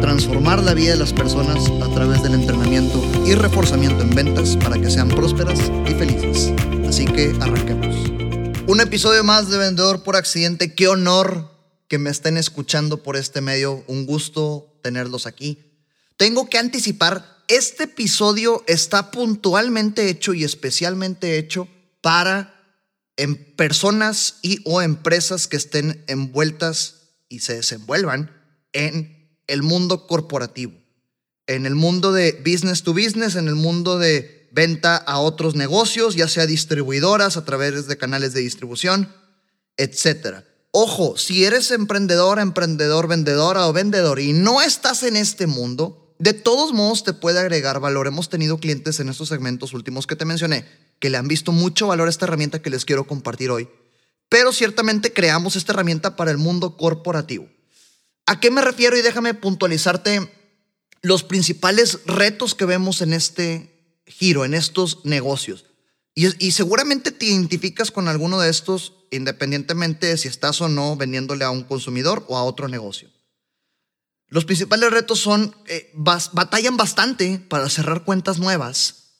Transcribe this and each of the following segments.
transformar la vida de las personas a través del entrenamiento y reforzamiento en ventas para que sean prósperas y felices. Así que arranquemos. Un episodio más de Vendedor por Accidente. Qué honor que me estén escuchando por este medio. Un gusto tenerlos aquí. Tengo que anticipar, este episodio está puntualmente hecho y especialmente hecho para en personas y o empresas que estén envueltas y se desenvuelvan en el mundo corporativo, en el mundo de business to business, en el mundo de venta a otros negocios, ya sea distribuidoras a través de canales de distribución, etcétera. Ojo, si eres emprendedora, emprendedor, vendedora o vendedor y no estás en este mundo, de todos modos te puede agregar valor. Hemos tenido clientes en estos segmentos últimos que te mencioné que le han visto mucho valor a esta herramienta que les quiero compartir hoy. Pero ciertamente creamos esta herramienta para el mundo corporativo. ¿A qué me refiero? Y déjame puntualizarte los principales retos que vemos en este giro, en estos negocios. Y, seguramente te identificas con alguno de estos, independientemente de si estás o no vendiéndole a un consumidor o a otro negocio. Los principales retos son, eh, batallan bastante para cerrar cuentas nuevas.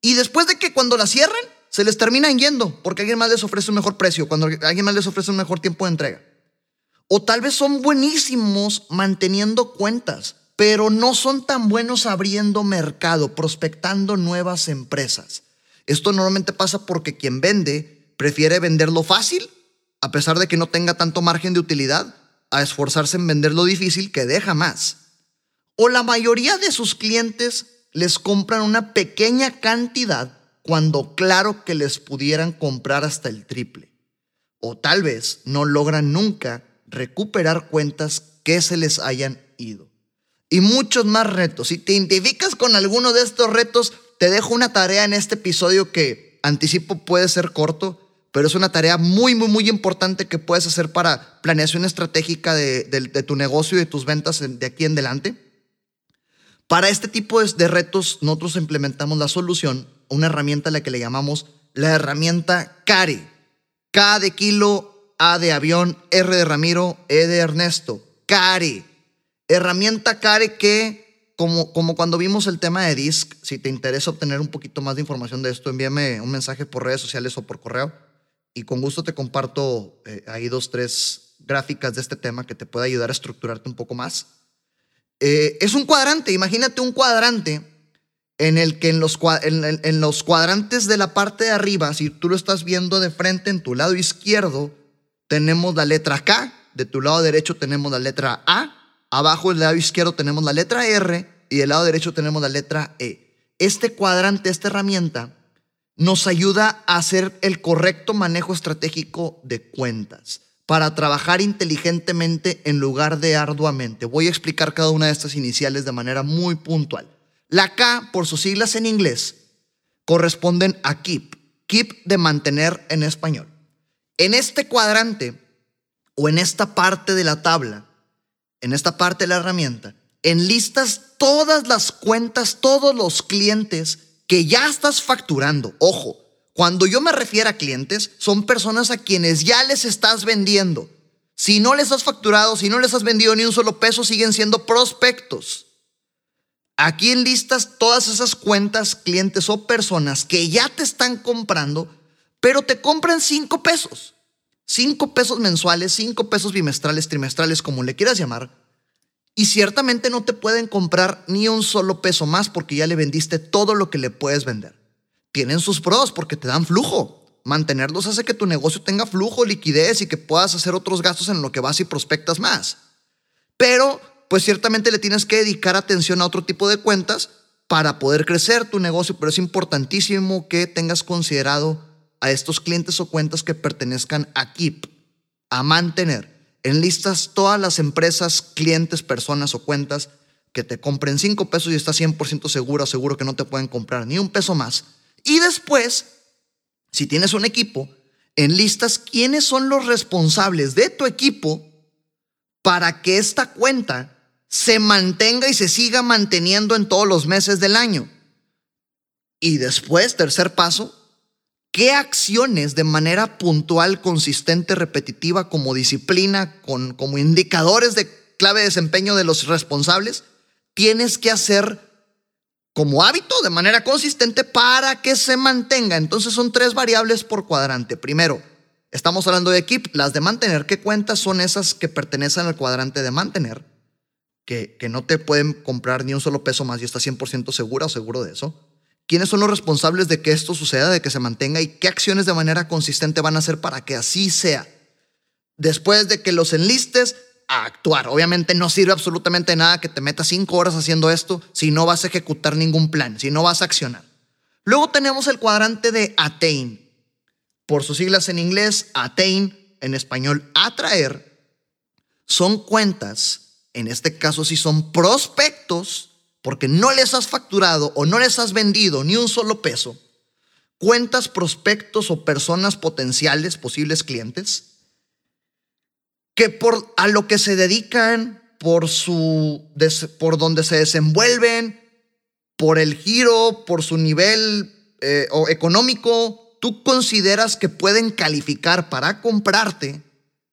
Y después de que cuando las cierren, se les terminan yendo porque alguien más les ofrece un mejor precio, cuando alguien más les ofrece un mejor tiempo de entrega. O tal vez son buenísimos manteniendo cuentas, pero no son tan buenos abriendo mercado, prospectando nuevas empresas. Esto normalmente pasa porque quien vende prefiere venderlo fácil, a pesar de que no tenga tanto margen de utilidad, a esforzarse en vender lo difícil que deja más. O la mayoría de sus clientes les compran una pequeña cantidad cuando claro que les pudieran comprar hasta el triple. O tal vez no logran nunca recuperar cuentas que se les hayan ido. Y muchos más retos. Si te identificas con alguno de estos retos, te dejo una tarea en este episodio que anticipo puede ser corto, pero es una tarea muy, muy, muy importante que puedes hacer para planeación estratégica de, tu negocio y de tus ventas de aquí en adelante. Para este tipo de retos, nosotros implementamos la solución, una herramienta a la que le llamamos la herramienta CARI. K de kilo, a de avión, R de Ramiro, E de Ernesto. CARE. Herramienta CARE que, como, como cuando vimos el tema de DISC, si te interesa obtener un poquito más de información de esto, envíame un mensaje por redes sociales o por correo y con gusto te comparto eh, ahí dos, tres gráficas de este tema que te puede ayudar a estructurarte un poco más. Eh, es un cuadrante, imagínate un cuadrante en el que en los, en los cuadrantes de la parte de arriba, si tú lo estás viendo de frente en tu lado izquierdo, tenemos la letra K, de tu lado derecho tenemos la letra A, abajo del lado izquierdo tenemos la letra R y del lado derecho tenemos la letra E. Este cuadrante, esta herramienta, nos ayuda a hacer el correcto manejo estratégico de cuentas para trabajar inteligentemente en lugar de arduamente. Voy a explicar cada una de estas iniciales de manera muy puntual. La K, por sus siglas en inglés, corresponden a keep, keep de mantener en español. En este cuadrante o en esta parte de la tabla, en esta parte de la herramienta, enlistas todas las cuentas, todos los clientes que ya estás facturando. Ojo, cuando yo me refiero a clientes, son personas a quienes ya les estás vendiendo. Si no les has facturado, si no les has vendido ni un solo peso, siguen siendo prospectos. Aquí enlistas todas esas cuentas, clientes o personas que ya te están comprando pero te compran cinco pesos. Cinco pesos mensuales, cinco pesos bimestrales, trimestrales, como le quieras llamar. Y ciertamente no te pueden comprar ni un solo peso más porque ya le vendiste todo lo que le puedes vender. Tienen sus pros porque te dan flujo. Mantenerlos hace que tu negocio tenga flujo, liquidez y que puedas hacer otros gastos en lo que vas y prospectas más. Pero, pues ciertamente le tienes que dedicar atención a otro tipo de cuentas para poder crecer tu negocio, pero es importantísimo que tengas considerado a estos clientes o cuentas que pertenezcan a KIP, a mantener. en listas todas las empresas, clientes, personas o cuentas que te compren 5 pesos y estás 100% seguro, seguro que no te pueden comprar ni un peso más Y después, si tienes un equipo, enlistas quiénes son los responsables de tu equipo para que esta cuenta se mantenga y se siga manteniendo en todos los meses del año. Y después, tercer paso, ¿qué acciones de manera puntual, consistente, repetitiva, como disciplina, con, como indicadores de clave de desempeño de los responsables, tienes que hacer como hábito de manera consistente para que se mantenga? Entonces son tres variables por cuadrante. Primero, estamos hablando de equipo, las de mantener. ¿Qué cuentas son esas que pertenecen al cuadrante de mantener? Que, que no te pueden comprar ni un solo peso más y estás 100% segura o seguro de eso quiénes son los responsables de que esto suceda, de que se mantenga y qué acciones de manera consistente van a hacer para que así sea. Después de que los enlistes, a actuar. Obviamente no sirve absolutamente nada que te metas cinco horas haciendo esto si no vas a ejecutar ningún plan, si no vas a accionar. Luego tenemos el cuadrante de attain. Por sus siglas en inglés, attain, en español, atraer. Son cuentas, en este caso si son prospectos, porque no les has facturado o no les has vendido ni un solo peso, cuentas, prospectos o personas potenciales, posibles clientes, que por a lo que se dedican, por su por donde se desenvuelven, por el giro, por su nivel eh, económico, tú consideras que pueden calificar para comprarte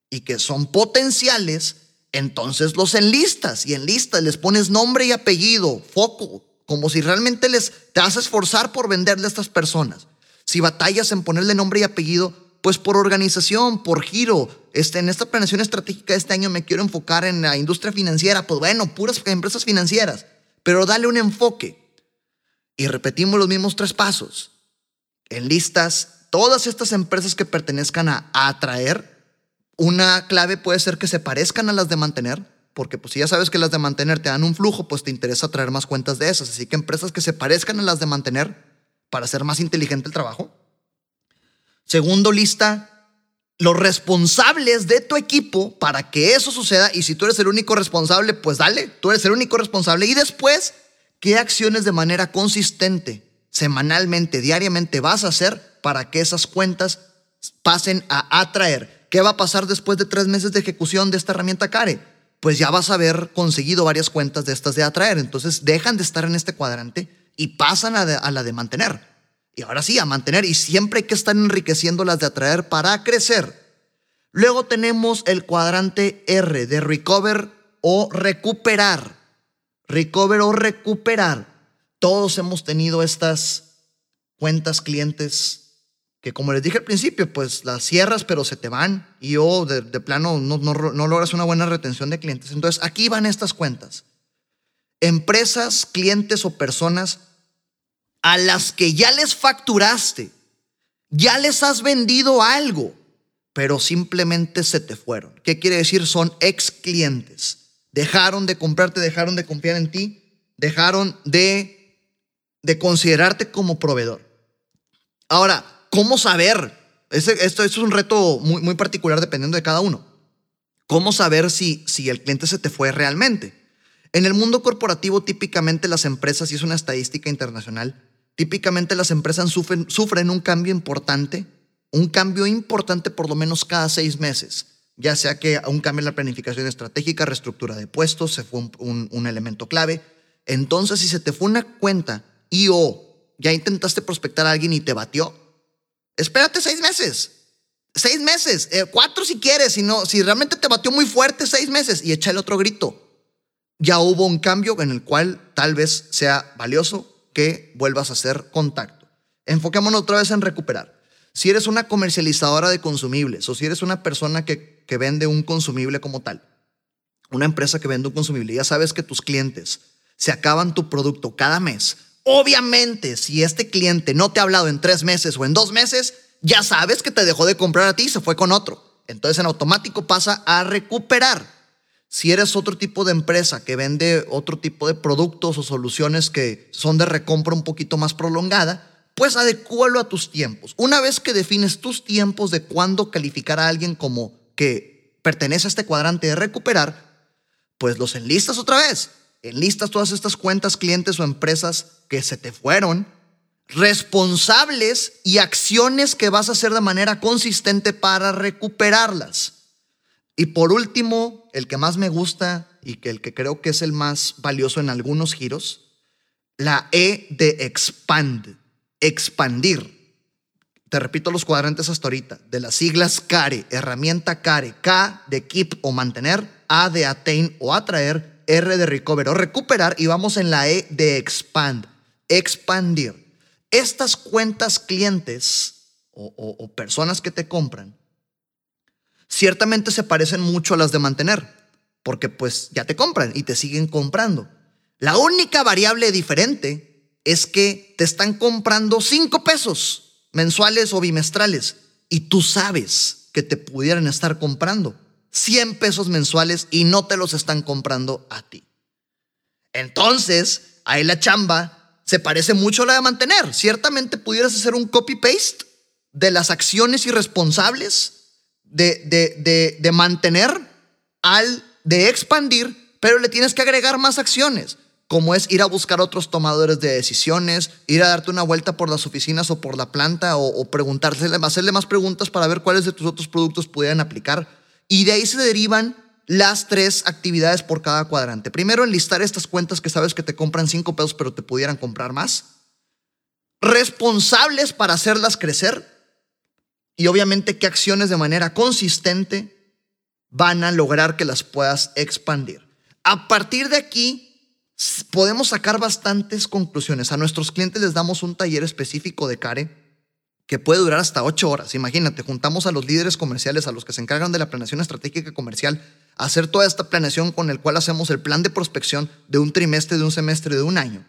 y que son potenciales entonces los enlistas y en listas les pones nombre y apellido, foco, como si realmente les te a esforzar por venderle a estas personas. Si batallas en ponerle nombre y apellido, pues por organización, por giro. Este, en esta planeación estratégica de este año me quiero enfocar en la industria financiera. Pues bueno, puras empresas financieras, pero dale un enfoque. Y repetimos los mismos tres pasos. Enlistas todas estas empresas que pertenezcan a atraer una clave puede ser que se parezcan a las de mantener, porque pues si ya sabes que las de mantener te dan un flujo, pues te interesa traer más cuentas de esas. Así que empresas que se parezcan a las de mantener para hacer más inteligente el trabajo. Segundo, lista los responsables de tu equipo para que eso suceda. Y si tú eres el único responsable, pues dale, tú eres el único responsable. Y después, ¿qué acciones de manera consistente, semanalmente, diariamente vas a hacer para que esas cuentas pasen a atraer? ¿Qué va a pasar después de tres meses de ejecución de esta herramienta CARE? Pues ya vas a haber conseguido varias cuentas de estas de atraer. Entonces dejan de estar en este cuadrante y pasan a, a la de mantener. Y ahora sí, a mantener. Y siempre hay que estar enriqueciendo las de atraer para crecer. Luego tenemos el cuadrante R de recover o recuperar. Recover o recuperar. Todos hemos tenido estas cuentas clientes que como les dije al principio, pues las cierras pero se te van y o de, plano no, no, logras una buena retención de clientes. Entonces aquí van estas cuentas. Empresas, clientes o personas a las que ya les facturaste, ya les has vendido algo, pero simplemente se te fueron. ¿Qué quiere decir? Son ex clientes. Dejaron de comprarte, dejaron de confiar en ti, dejaron de, de considerarte como proveedor. Ahora, ¿cómo saber? esto, es un reto muy, muy particular dependiendo de cada uno. ¿Cómo saber si, si el cliente se te fue realmente? En el mundo corporativo, típicamente las empresas, y es una estadística internacional, típicamente las empresas sufren, sufren un cambio importante, un cambio importante por lo menos cada seis meses, ya sea que un cambio en la planificación estratégica, reestructura de puestos, se fue un, un elemento clave. Entonces, si se te fue una cuenta y o ya intentaste prospectar a alguien y te batió, espérate seis meses. Seis meses, eh, cuatro si quieres, si no, si realmente te batió muy fuerte, seis meses y échale otro grito. Ya hubo un cambio en el cual tal vez sea valioso que vuelvas a hacer contacto. Enfoquémonos otra vez en recuperar. Si eres una comercializadora de consumibles o si eres una persona que, que vende un consumible como tal, una empresa que vende un consumible, ya sabes que tus clientes se acaban tu producto cada mes Obviamente, si este cliente no te ha hablado en tres meses o en dos meses, ya sabes que te dejó de comprar a ti y se fue con otro. Entonces en automático pasa a recuperar. Si eres otro tipo de empresa que vende otro tipo de productos o soluciones que son de recompra un poquito más prolongada, pues adecúalo a tus tiempos. Una vez que defines tus tiempos de cuándo calificar a alguien como que pertenece a este cuadrante de recuperar, pues los enlistas otra vez enlistas todas estas cuentas, clientes o empresas que se te fueron, responsables y acciones que vas a hacer de manera consistente para recuperarlas. Y por último, el que más me gusta y que el que creo que es el más valioso en algunos giros, la E de expand, expandir. Te repito los cuadrantes hasta ahorita, de las siglas CARE, herramienta CARE, K de keep o mantener, A de attain o atraer, R de recover o recuperar y vamos en la E de expand, expandir. Estas cuentas clientes o, personas que te compran, ciertamente se parecen mucho a las de mantener, porque pues ya te compran y te siguen comprando. La única variable diferente es que te están comprando cinco pesos mensuales o bimestrales y tú sabes que te pudieran estar comprando 100 pesos mensuales y no te los están comprando a ti. Entonces, ahí la chamba se parece mucho a la de mantener. Ciertamente pudieras hacer un copy-paste de las acciones irresponsables de, de, de, mantener al de expandir, pero le tienes que agregar más acciones, como es ir a buscar otros tomadores de decisiones, ir a darte una vuelta por las oficinas o por la planta o, o hacerle más preguntas para ver cuáles de tus otros productos pudieran aplicar. Y de ahí se derivan las tres actividades por cada cuadrante. Primero, enlistar estas cuentas que sabes que te compran cinco pesos, pero te pudieran comprar más. Responsables para hacerlas crecer. Y obviamente qué acciones de manera consistente van a lograr que las puedas expandir. A partir de aquí, podemos sacar bastantes conclusiones. A nuestros clientes les damos un taller específico de CARE que puede durar hasta ocho horas. Imagínate, juntamos a los líderes comerciales, a los que se encargan de la planeación estratégica comercial, a hacer toda esta planeación con el cual hacemos el plan de prospección de un trimestre, de un semestre, de un año.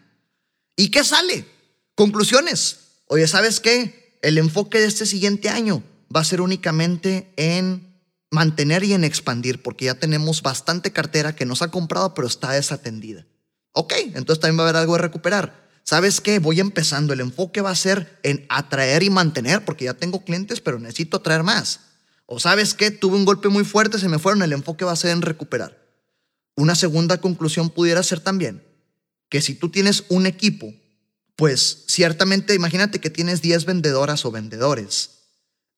¿Y qué sale? Conclusiones. Oye, ¿sabes qué? El enfoque de este siguiente año va a ser únicamente en mantener y en expandir, porque ya tenemos bastante cartera que nos ha comprado, pero está desatendida. Ok, entonces también va a haber algo de recuperar. ¿Sabes qué? Voy empezando. El enfoque va a ser en atraer y mantener, porque ya tengo clientes, pero necesito atraer más. O sabes qué? Tuve un golpe muy fuerte, se me fueron, el enfoque va a ser en recuperar. Una segunda conclusión pudiera ser también que si tú tienes un equipo, pues ciertamente imagínate que tienes 10 vendedoras o vendedores.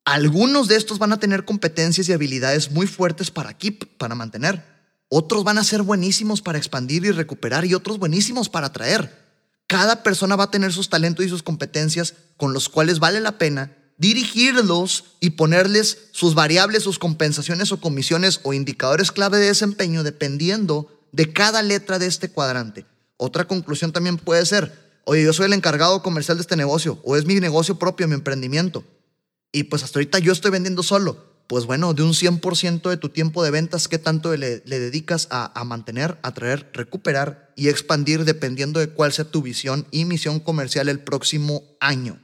Algunos de estos van a tener competencias y habilidades muy fuertes para keep, para mantener. Otros van a ser buenísimos para expandir y recuperar y otros buenísimos para atraer. Cada persona va a tener sus talentos y sus competencias con los cuales vale la pena dirigirlos y ponerles sus variables, sus compensaciones o comisiones o indicadores clave de desempeño dependiendo de cada letra de este cuadrante. Otra conclusión también puede ser, oye, yo soy el encargado comercial de este negocio o es mi negocio propio, mi emprendimiento. Y pues hasta ahorita yo estoy vendiendo solo pues bueno, de un 100% de tu tiempo de ventas, ¿qué tanto le, dedicas a, mantener, atraer, recuperar y expandir dependiendo de cuál sea tu visión y misión comercial el próximo año?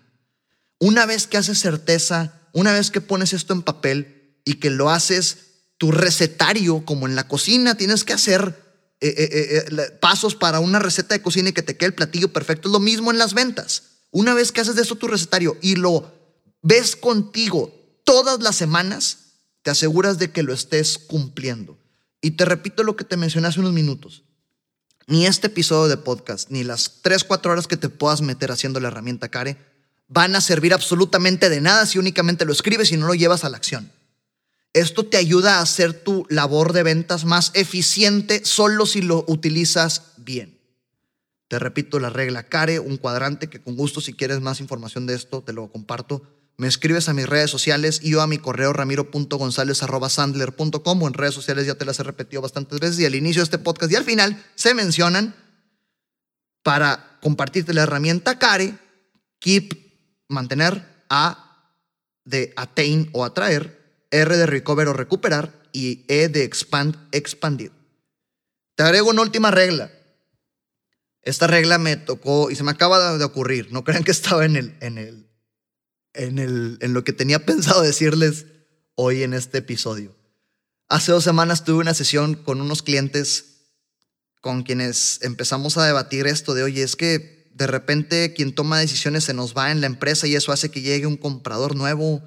Una vez que haces certeza, una vez que pones esto en papel y que lo haces tu recetario, como en la cocina, tienes que hacer eh, eh, eh, pasos para una receta de cocina y que te quede el platillo perfecto. Es lo mismo en las ventas. Una vez que haces de eso tu recetario y lo ves contigo todas las semanas, te aseguras de que lo estés cumpliendo. Y te repito lo que te mencioné hace unos minutos. Ni este episodio de podcast, ni las 3, 4 horas que te puedas meter haciendo la herramienta CARE van a servir absolutamente de nada si únicamente lo escribes y no lo llevas a la acción. Esto te ayuda a hacer tu labor de ventas más eficiente solo si lo utilizas bien. Te repito la regla CARE, un cuadrante que con gusto si quieres más información de esto te lo comparto me escribes a mis redes sociales y yo a mi correo ramiro.gonzález.sandler.com o en redes sociales ya te las he repetido bastantes veces y al inicio de este podcast y al final se mencionan para compartirte la herramienta CARE, Keep, mantener, A de attain o atraer, R de recover o recuperar y E de expand, expandir. Te agrego una última regla. Esta regla me tocó y se me acaba de ocurrir. No crean que estaba en el, en el, en, el, en lo que tenía pensado decirles hoy en este episodio. Hace dos semanas tuve una sesión con unos clientes con quienes empezamos a debatir esto de, oye, es que de repente quien toma decisiones se nos va en la empresa y eso hace que llegue un comprador nuevo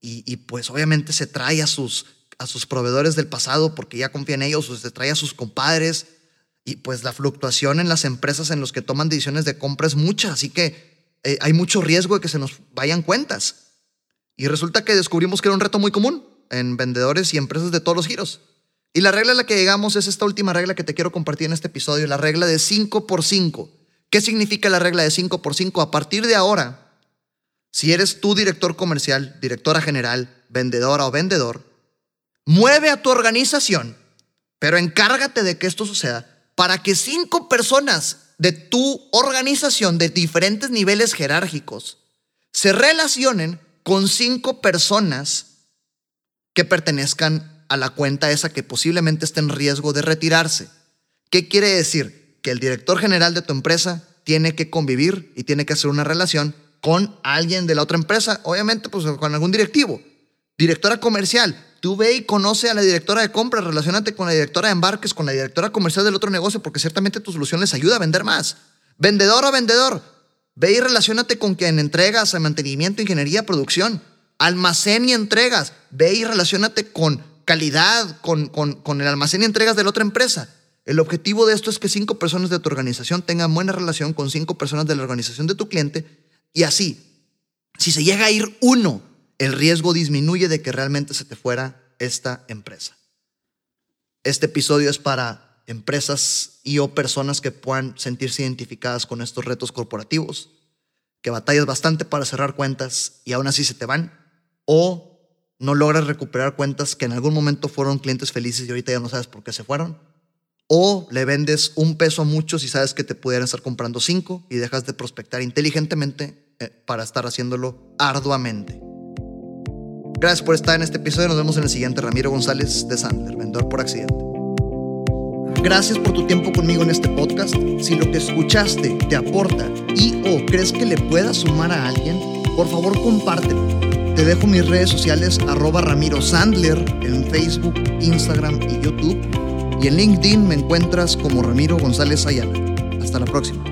y, y pues obviamente se trae a sus, a sus proveedores del pasado porque ya confía en ellos o se trae a sus compadres y pues la fluctuación en las empresas en los que toman decisiones de compra es mucha, así que eh, hay mucho riesgo de que se nos vayan cuentas. Y resulta que descubrimos que era un reto muy común en vendedores y empresas de todos los giros. Y la regla a la que llegamos es esta última regla que te quiero compartir en este episodio, la regla de 5 por 5. ¿Qué significa la regla de 5 por 5? A partir de ahora, si eres tu director comercial, directora general, vendedora o vendedor, mueve a tu organización, pero encárgate de que esto suceda para que cinco personas de tu organización de diferentes niveles jerárquicos se relacionen con cinco personas que pertenezcan a la cuenta esa que posiblemente esté en riesgo de retirarse. ¿Qué quiere decir? Que el director general de tu empresa tiene que convivir y tiene que hacer una relación con alguien de la otra empresa, obviamente pues con algún directivo. Directora comercial, tú ve y conoce a la directora de compras, relacionate con la directora de embarques, con la directora comercial del otro negocio, porque ciertamente tu solución les ayuda a vender más. Vendedor o vendedor, ve y relacionate con quien entregas, a mantenimiento, ingeniería, producción, almacén y entregas, ve y relacionate con calidad, con, con, con el almacén y entregas de la otra empresa. El objetivo de esto es que cinco personas de tu organización tengan buena relación con cinco personas de la organización de tu cliente y así, si se llega a ir uno, el riesgo disminuye de que realmente se te fuera esta empresa. Este episodio es para empresas y o personas que puedan sentirse identificadas con estos retos corporativos, que batallas bastante para cerrar cuentas y aún así se te van, o no logras recuperar cuentas que en algún momento fueron clientes felices y ahorita ya no sabes por qué se fueron, o le vendes un peso a muchos y sabes que te pudieran estar comprando cinco y dejas de prospectar inteligentemente eh, para estar haciéndolo arduamente. Gracias por estar en este episodio. Nos vemos en el siguiente. Ramiro González de Sandler, vendedor por accidente. Gracias por tu tiempo conmigo en este podcast. Si lo que escuchaste te aporta y o crees que le pueda sumar a alguien, por favor compártelo. Te dejo mis redes sociales arroba Ramiro Sandler en Facebook, Instagram y YouTube. Y en LinkedIn me encuentras como Ramiro González Ayala. Hasta la próxima.